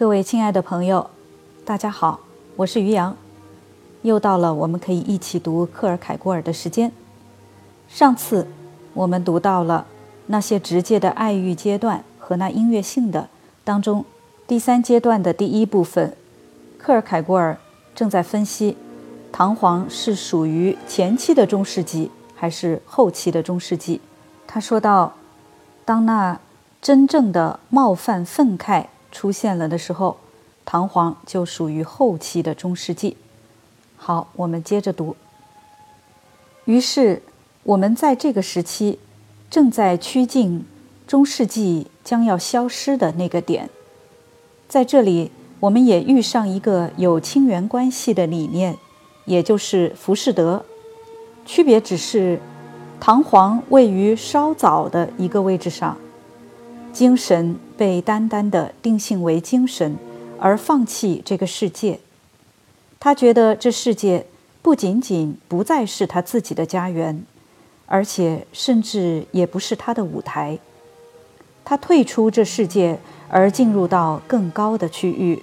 各位亲爱的朋友，大家好，我是于洋，又到了我们可以一起读克尔凯郭尔的时间。上次我们读到了那些直接的爱欲阶段和那音乐性的当中，第三阶段的第一部分，克尔凯郭尔正在分析唐璜是属于前期的中世纪还是后期的中世纪。他说到，当那真正的冒犯愤慨。出现了的时候，唐璜就属于后期的中世纪。好，我们接着读。于是，我们在这个时期正在趋近中世纪将要消失的那个点。在这里，我们也遇上一个有亲缘关系的理念，也就是浮士德。区别只是，唐璜位于稍早的一个位置上。精神被单单的定性为精神，而放弃这个世界。他觉得这世界不仅仅不再是他自己的家园，而且甚至也不是他的舞台。他退出这世界，而进入到更高的区域。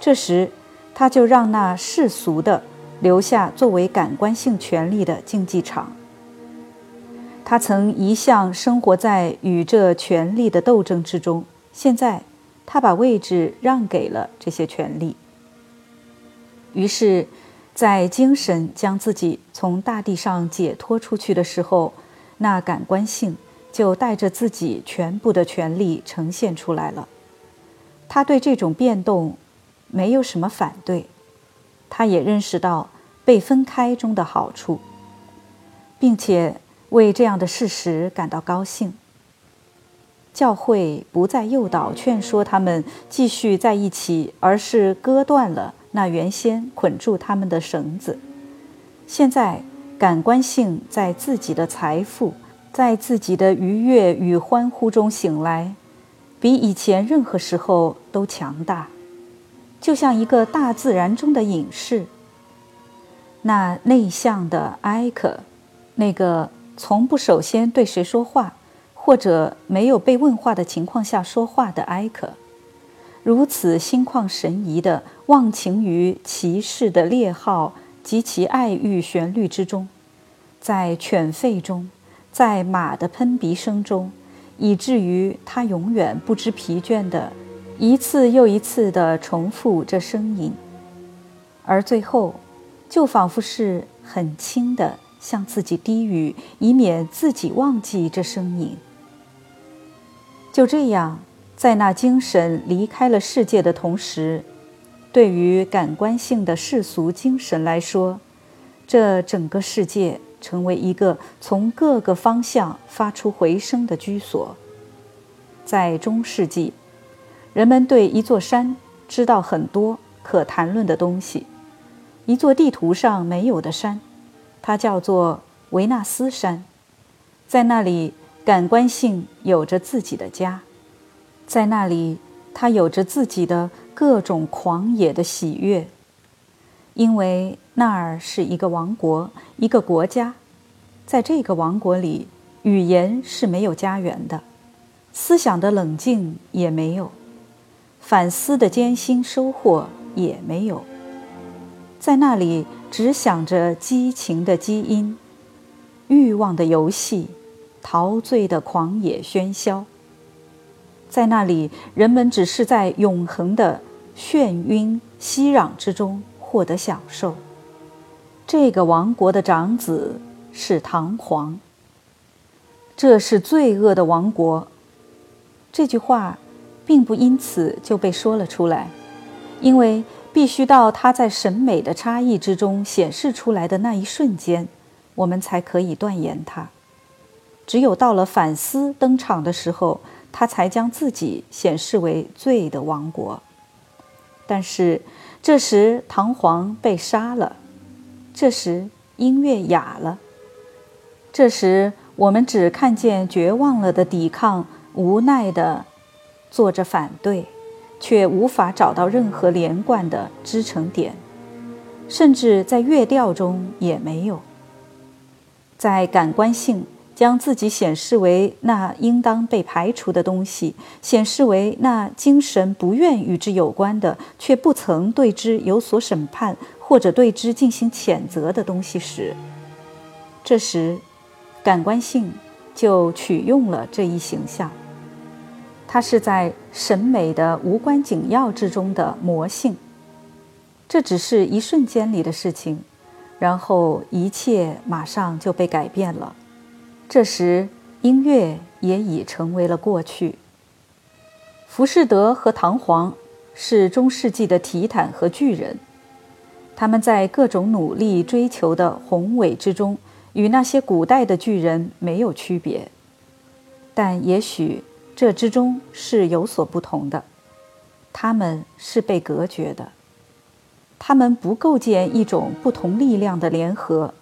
这时，他就让那世俗的留下作为感官性权利的竞技场。他曾一向生活在与这权力的斗争之中，现在他把位置让给了这些权力。于是，在精神将自己从大地上解脱出去的时候，那感官性就带着自己全部的权力呈现出来了。他对这种变动没有什么反对，他也认识到被分开中的好处，并且。为这样的事实感到高兴。教会不再诱导、劝说他们继续在一起，而是割断了那原先捆住他们的绳子。现在，感官性在自己的财富、在自己的愉悦与欢呼中醒来，比以前任何时候都强大，就像一个大自然中的隐士。那内向的埃克，那个。从不首先对谁说话，或者没有被问话的情况下说话的埃克，如此心旷神怡地忘情于骑士的猎号及其爱欲旋律之中，在犬吠中，在马的喷鼻声中，以至于他永远不知疲倦地一次又一次地重复这声音，而最后，就仿佛是很轻的。向自己低语，以免自己忘记这声音。就这样，在那精神离开了世界的同时，对于感官性的世俗精神来说，这整个世界成为一个从各个方向发出回声的居所。在中世纪，人们对一座山知道很多可谈论的东西，一座地图上没有的山。它叫做维纳斯山，在那里，感官性有着自己的家，在那里，它有着自己的各种狂野的喜悦，因为那儿是一个王国，一个国家，在这个王国里，语言是没有家园的，思想的冷静也没有，反思的艰辛收获也没有，在那里。只想着激情的基因，欲望的游戏，陶醉的狂野喧嚣。在那里，人们只是在永恒的眩晕熙攘之中获得享受。这个王国的长子是唐皇。这是罪恶的王国。这句话，并不因此就被说了出来，因为。必须到他在审美的差异之中显示出来的那一瞬间，我们才可以断言他。只有到了反思登场的时候，他才将自己显示为罪的王国。但是这时唐璜被杀了，这时音乐哑了，这时我们只看见绝望了的抵抗，无奈的做着反对。却无法找到任何连贯的支撑点，甚至在乐调中也没有。在感官性将自己显示为那应当被排除的东西，显示为那精神不愿与之有关的，却不曾对之有所审判或者对之进行谴责的东西时，这时，感官性就取用了这一形象。它是在审美的无关紧要之中的魔性。这只是一瞬间里的事情，然后一切马上就被改变了。这时，音乐也已成为了过去。浮士德和唐璜是中世纪的提坦和巨人，他们在各种努力追求的宏伟之中，与那些古代的巨人没有区别。但也许这之中是有所不同的，他们是被隔绝的，他们不构建一种不同力量的联合。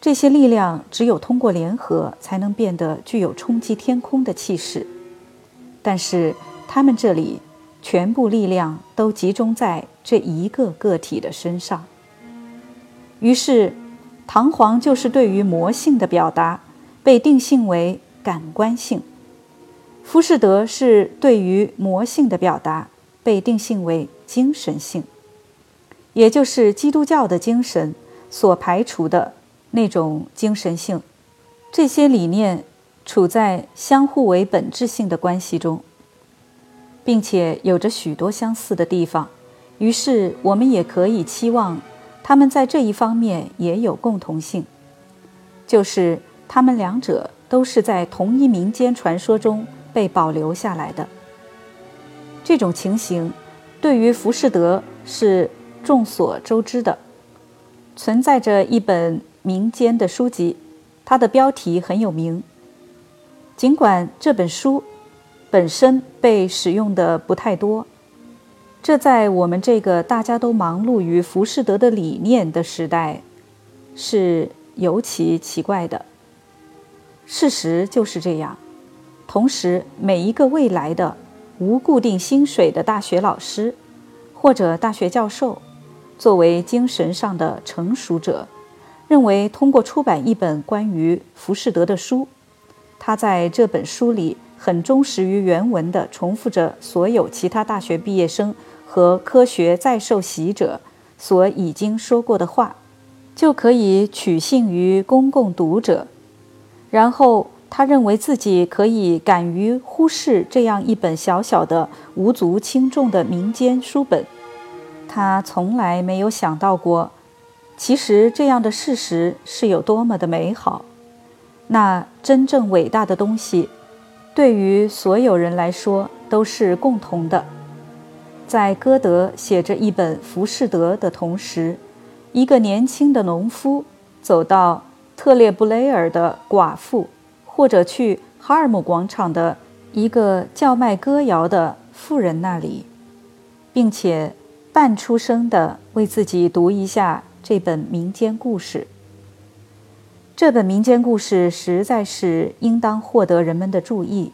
这些力量只有通过联合，才能变得具有冲击天空的气势。但是，他们这里全部力量都集中在这一个个体的身上。于是，唐璜就是对于魔性的表达，被定性为感官性；浮士德是对于魔性的表达，被定性为精神性，也就是基督教的精神所排除的。那种精神性，这些理念处在相互为本质性的关系中，并且有着许多相似的地方。于是，我们也可以期望他们在这一方面也有共同性，就是他们两者都是在同一民间传说中被保留下来的。这种情形对于浮士德是众所周知的，存在着一本。民间的书籍，它的标题很有名。尽管这本书本身被使用的不太多，这在我们这个大家都忙碌于浮士德的理念的时代是尤其奇怪的。事实就是这样。同时，每一个未来的无固定薪水的大学老师或者大学教授，作为精神上的成熟者。认为通过出版一本关于浮士德的书，他在这本书里很忠实于原文的重复着所有其他大学毕业生和科学在受习者所已经说过的话，就可以取信于公共读者。然后他认为自己可以敢于忽视这样一本小小的无足轻重的民间书本。他从来没有想到过。其实这样的事实是有多么的美好！那真正伟大的东西，对于所有人来说都是共同的。在歌德写着一本《浮士德》的同时，一个年轻的农夫走到特列布雷尔的寡妇，或者去哈尔姆广场的一个叫卖歌谣的妇人那里，并且半出声地为自己读一下。这本民间故事，这本民间故事实在是应当获得人们的注意。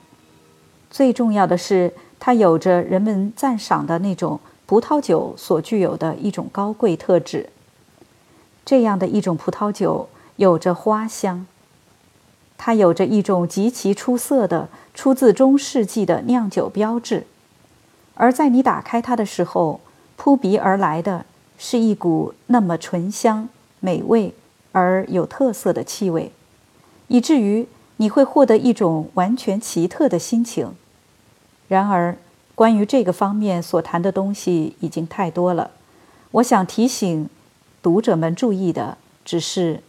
最重要的是，它有着人们赞赏的那种葡萄酒所具有的一种高贵特质。这样的一种葡萄酒有着花香，它有着一种极其出色的出自中世纪的酿酒标志，而在你打开它的时候，扑鼻而来的。是一股那么醇香、美味而有特色的气味，以至于你会获得一种完全奇特的心情。然而，关于这个方面所谈的东西已经太多了。我想提醒读者们注意的，只是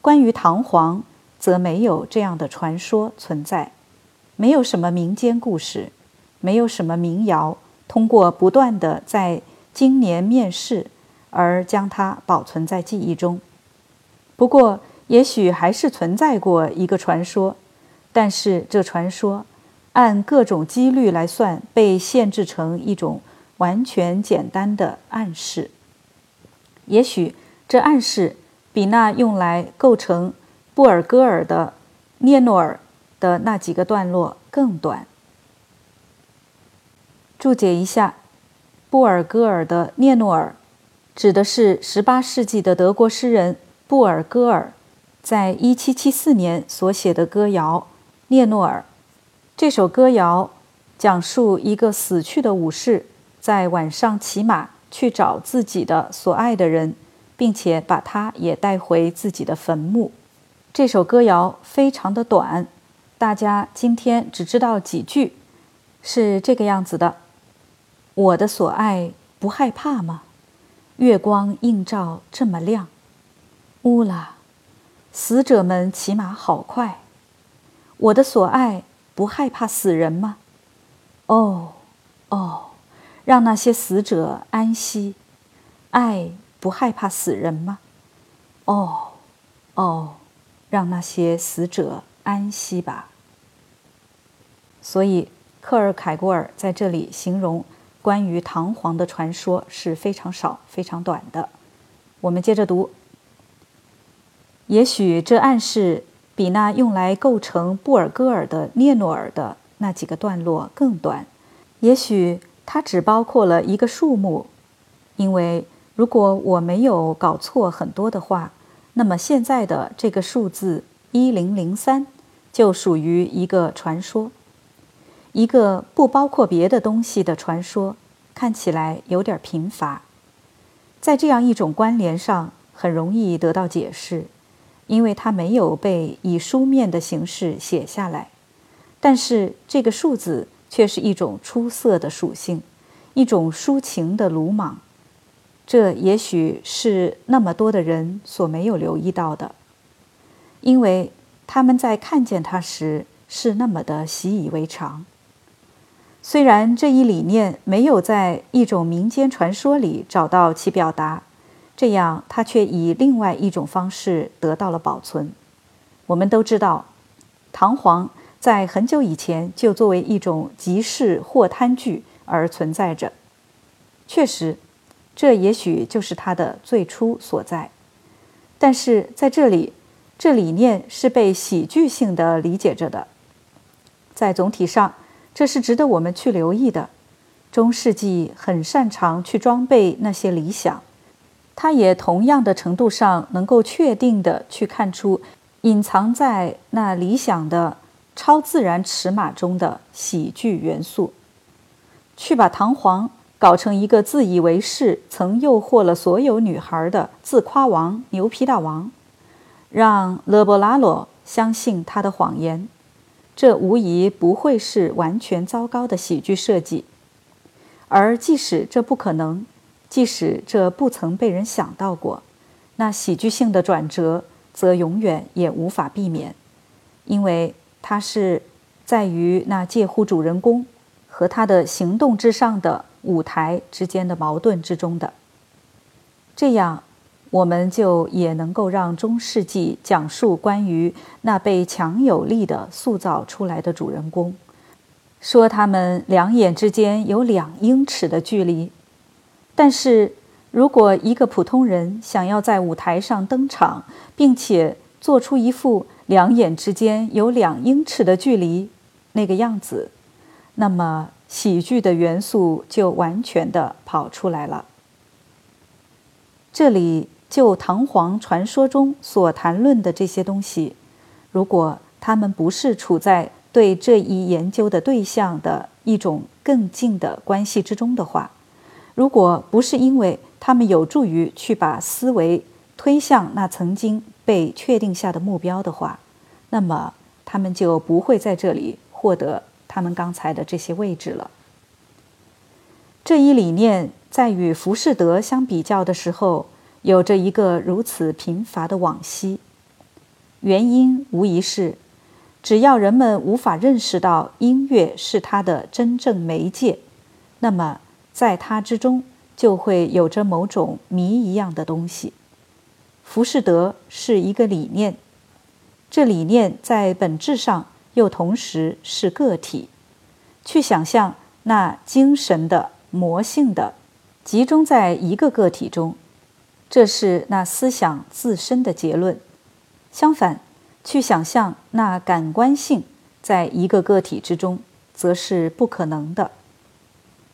关于唐璜，则没有这样的传说存在，没有什么民间故事，没有什么民谣，通过不断的在今年面世。而将它保存在记忆中。不过，也许还是存在过一个传说，但是这传说按各种几率来算，被限制成一种完全简单的暗示。也许这暗示比那用来构成布尔戈尔的涅诺尔的那几个段落更短。注解一下，布尔戈尔的涅诺尔。指的是18世纪的德国诗人布尔戈尔，在一七七四年所写的歌谣《涅诺尔》。这首歌谣讲述一个死去的武士在晚上骑马去找自己的所爱的人，并且把他也带回自己的坟墓。这首歌谣非常的短，大家今天只知道几句，是这个样子的：我的所爱不害怕吗？月光映照这么亮。乌拉，死者们骑马好快。我的所爱。不害怕死人吗？哦，哦，让那些死者安息。爱不害怕死人吗？哦，哦，让那些死者安息吧。所以，克尔凯郭尔在这里形容关于唐璜的传说是非常少、非常短的。我们接着读。也许这暗示。比那用来构成布尔戈尔的涅诺尔的那几个段落更短，也许它只包括了一个数目，因为如果我没有搞错很多的话，那么现在的这个数字一零零三就属于一个传说，一个不包括别的东西的传说，看起来有点贫乏，在这样一种关联上很容易得到解释。因为它没有被以书面的形式写下来，但是这个数字却是一种出色的属性，一种抒情的鲁莽。这也许是那么多的人所没有留意到的，因为他们在看见它时是那么的习以为常。虽然这一理念没有在一种民间传说里找到其表达。这样，它却以另外一种方式得到了保存。我们都知道，唐璜在很久以前就作为一种集市货摊具而存在着。确实，这也许就是它的最初所在。但是在这里，这理念是被喜剧性的理解着的。在总体上，这是值得我们去留意的。中世纪很擅长去装备那些理想。它也同样的程度上能够确定的去看出隐藏在那理想的超自然尺码中的喜剧元素，去把唐璜搞成一个自以为是、曾诱惑了所有女孩的自夸王、牛皮大王，让勒布拉罗相信他的谎言，这无疑不会是完全糟糕的喜剧设计，而即使这不可能。即使这不曾被人想到过，那喜剧性的转折则永远也无法避免，因为它是在于那介乎主人公和他的行动之上的舞台之间的矛盾之中的。这样，我们就也能够让中世纪讲述关于那被强有力的塑造出来的主人公，说他们两眼之间有两英尺的距离。但是，如果一个普通人想要在舞台上登场，并且做出一副两眼之间有两英尺的距离那个样子，那么喜剧的元素就完全的跑出来了。这里就唐璜传说中所谈论的这些东西，如果他们不是处在对这一研究的对象的一种更近的关系之中的话，如果不是因为他们有助于去把思维推向那曾经被确定下的目标的话，那么他们就不会在这里获得他们刚才的这些位置了。这一理念在与浮士德相比较的时候，有着一个如此贫乏的往昔。原因无疑是，只要人们无法认识到音乐是它的真正媒介，那么。在它之中，就会有着某种谜一样的东西。浮士德是一个理念，这理念在本质上又同时是个体。去想象那精神的魔性的集中在一个个体中，这是那思想自身的结论。相反，去想象那感官性在一个个体之中，则是不可能的。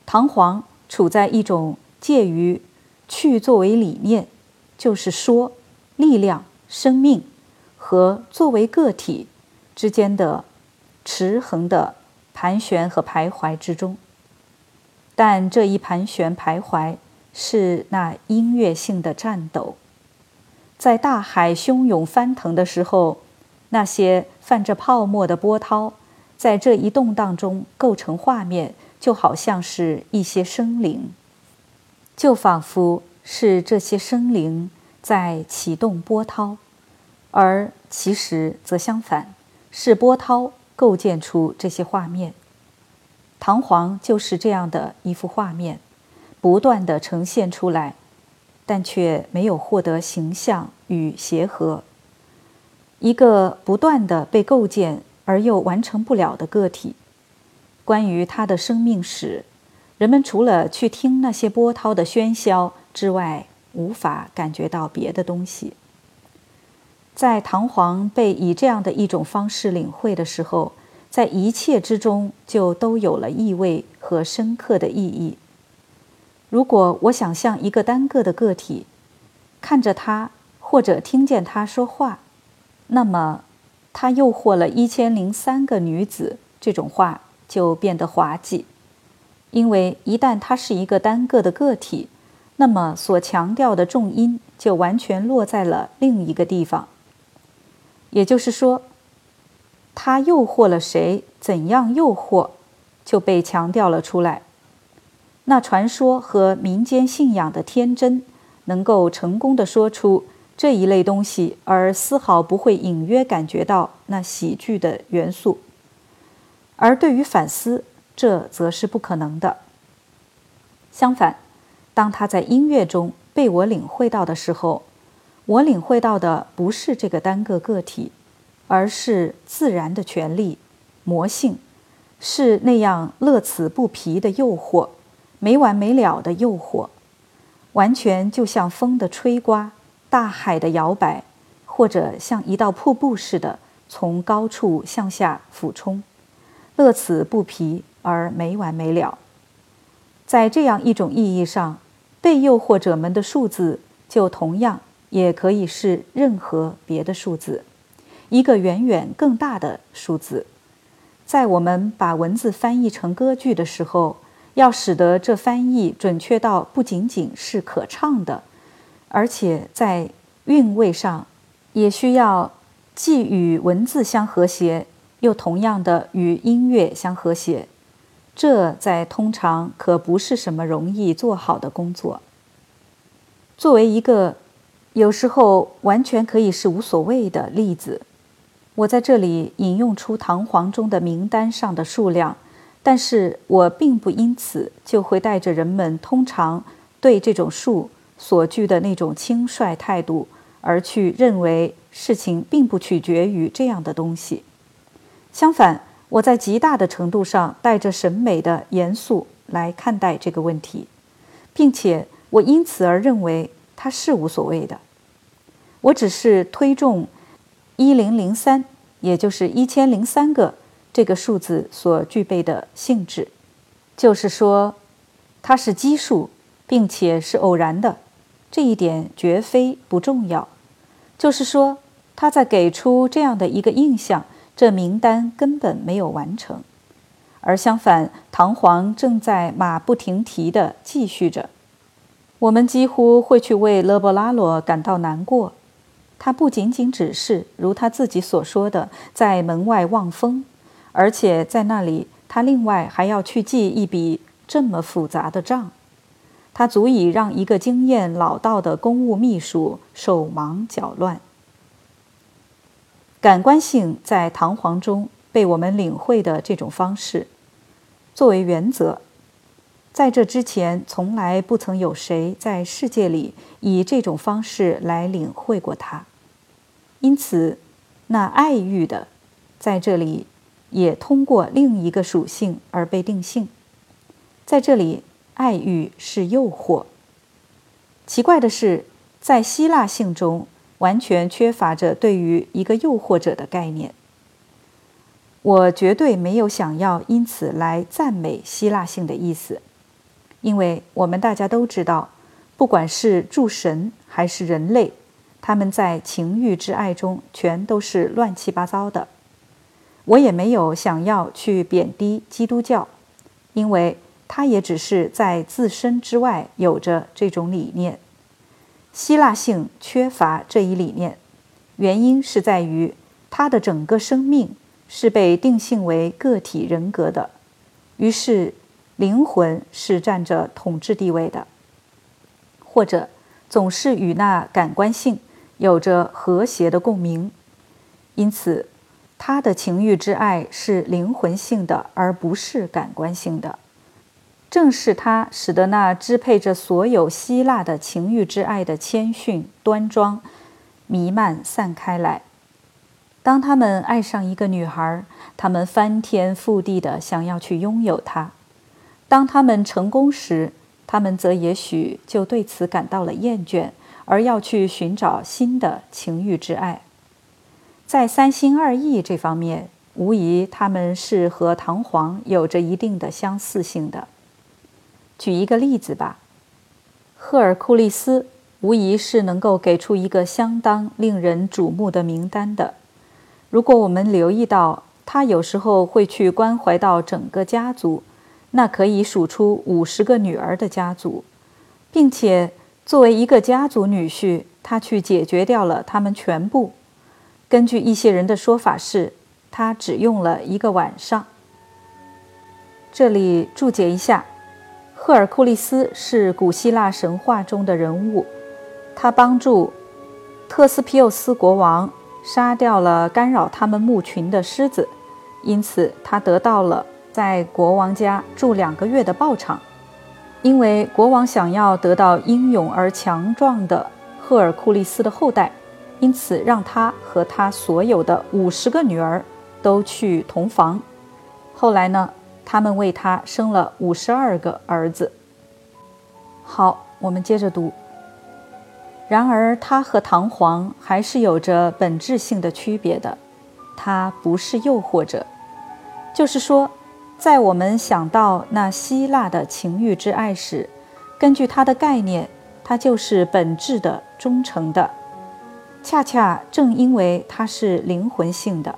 唐璜。处在一种介于去作为理念，就是说力量、生命和作为个体之间的持恒的盘旋和徘徊之中。但这一盘旋徘徊是那音乐性的颤抖，在大海汹涌翻腾的时候，那些泛着泡沫的波涛，在这一动荡中构成画面，就好像是一些生灵，就仿佛是这些生灵在启动波涛，而其实则相反，是波涛构建出这些画面。唐璜就是这样的一幅画面，不断的呈现出来，但却没有获得形象与协和。一个不断的被构建而又完成不了的个体。关于他的生命史，人们除了去听那些波涛的喧嚣之外，无法感觉到别的东西。在唐璜被以这样的一种方式领会的时候。在一切之中，就都有了意味和深刻的意义。如果我想象一个单个的个体，看着他或者听见他说话，那么他诱惑了一千零三个女子，这种话就变得滑稽。因为一旦他是一个单个的个体，那么所强调的重音就完全落在了另一个地方。也就是说。他诱惑了谁？怎样诱惑，就被强调了出来。那传说和民间信仰的天真，能够成功的说出这一类东西，而丝毫不会隐约感觉到那喜剧的元素。而对于反思，这则是不可能的。相反，当他在音乐中被我领会到的时候，我领会到的不是这个单个个体。而是自然的权利、魔性，是那样乐此不疲的诱惑，没完没了的诱惑，完全就像风的吹刮、大海的摇摆，或者像一道瀑布似的从高处向下俯冲，乐此不疲而没完没了。在这样一种意义上，被诱惑者们的数字就同样也可以是任何别的数字。一个远远更大的数字，在我们把文字翻译成歌剧的时候，要使得这翻译准确到不仅仅是可唱的，而且在韵味上也需要既与文字相和谐，又同样的与音乐相和谐。这在通常可不是什么容易做好的工作。作为一个有时候完全可以是无所谓的例子。我在这里引用出唐璜中的名单上的数量，但是我并不因此就会带着人们通常对这种数所具的那种轻率态度而去认为事情并不取决于这样的东西。相反，我在极大的程度上带着审美的严肃来看待这个问题，并且我因此而认为它是无所谓的。我只是推重。一零零三，也就是一千零三个这个数字所具备的性质，就是说，它是奇数，并且是偶然的。这一点绝非不重要。就是说，他在给出这样的一个印象：这名单根本没有完成。而相反，唐璜正在马不停蹄地继续着。我们几乎会去为勒布拉罗感到难过。他不仅仅只是如他自己所说的在门外望风，而且在那里，他另外还要去记一笔这么复杂的账，他足以让一个经验老道的公务秘书手忙脚乱。感官性在唐璜中被我们领会的这种方式，作为原则，在这之前从来不曾有谁在世界里以这种方式来领会过它。因此，那爱欲的，在这里也通过另一个属性而被定性。在这里，爱欲是诱惑。奇怪的是，在希腊性中完全缺乏着对于一个诱惑者的概念。我绝对没有想要因此来赞美希腊性的意思，因为我们大家都知道，不管是诸神还是人类。他们在情欲之爱中全都是乱七八糟的。我也没有想要去贬低基督教，因为它也只是在自身之外有着这种理念。希腊性缺乏这一理念，原因是在于他的整个生命是被定性为个体人格的，于是灵魂是占着统治地位的，或者总是与那感官性。有着和谐的共鸣，因此，他的情欲之爱是灵魂性的，而不是感官性的。正是他使得那支配着所有希腊的情欲之爱的谦逊端庄弥漫散开来。当他们爱上一个女孩，他们翻天覆地的想要去拥有她；当他们成功时，他们则也许就对此感到了厌倦。而要去寻找新的情欲之爱，在三心二意这方面，无疑他们是和唐璜有着一定的相似性的。举一个例子吧，赫尔库利斯无疑是能够给出一个相当令人瞩目的名单的。如果我们留意到他有时候会去关怀到整个家族，那可以数出五十个女儿的家族，并且。作为一个家族女婿，他去解决掉了他们全部。根据一些人的说法，是他只用了一个晚上。这里注解一下：赫尔库利斯是古希腊神话中的人物，他帮助特斯皮奥斯国王杀掉了干扰他们牧群的狮子，因此他得到了在国王家住两个月的报偿。因为国王想要得到英勇而强壮的赫尔库利斯的后代，因此让他和他所有的五十个女儿都去同房。后来呢，他们为他生了五十二个儿子。好，我们接着读。然而，他和唐璜还是有着本质性的区别的。他不是诱惑者，就是说。在我们想到那希腊的情欲之爱时，根据它的概念，它就是本质的、忠诚的。恰恰正因为它是灵魂性的，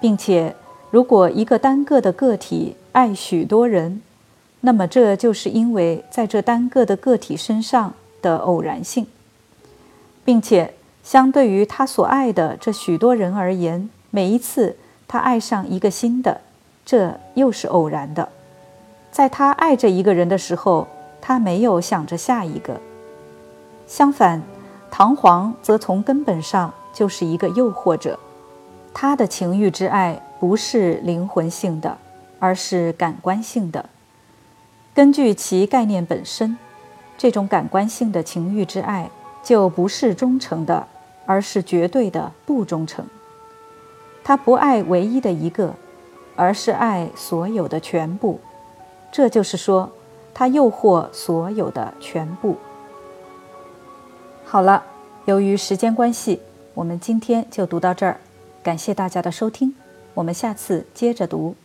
并且如果一个单个的个体爱许多人，那么这就是因为在这单个的个体身上的偶然性，并且相对于他所爱的这许多人而言，每一次他爱上一个新的。这又是偶然的，在他爱着一个人的时候，他没有想着下一个。相反，唐璜则从根本上就是一个诱惑者，他的情欲之爱不是灵魂性的，而是感官性的。根据其概念本身，这种感官性的情欲之爱就不是忠诚的，而是绝对的不忠诚。他不爱唯一的一个。而是爱所有的全部，这就是说，他诱惑所有的全部。好了，由于时间关系，我们今天就读到这儿，感谢大家的收听，我们下次接着读。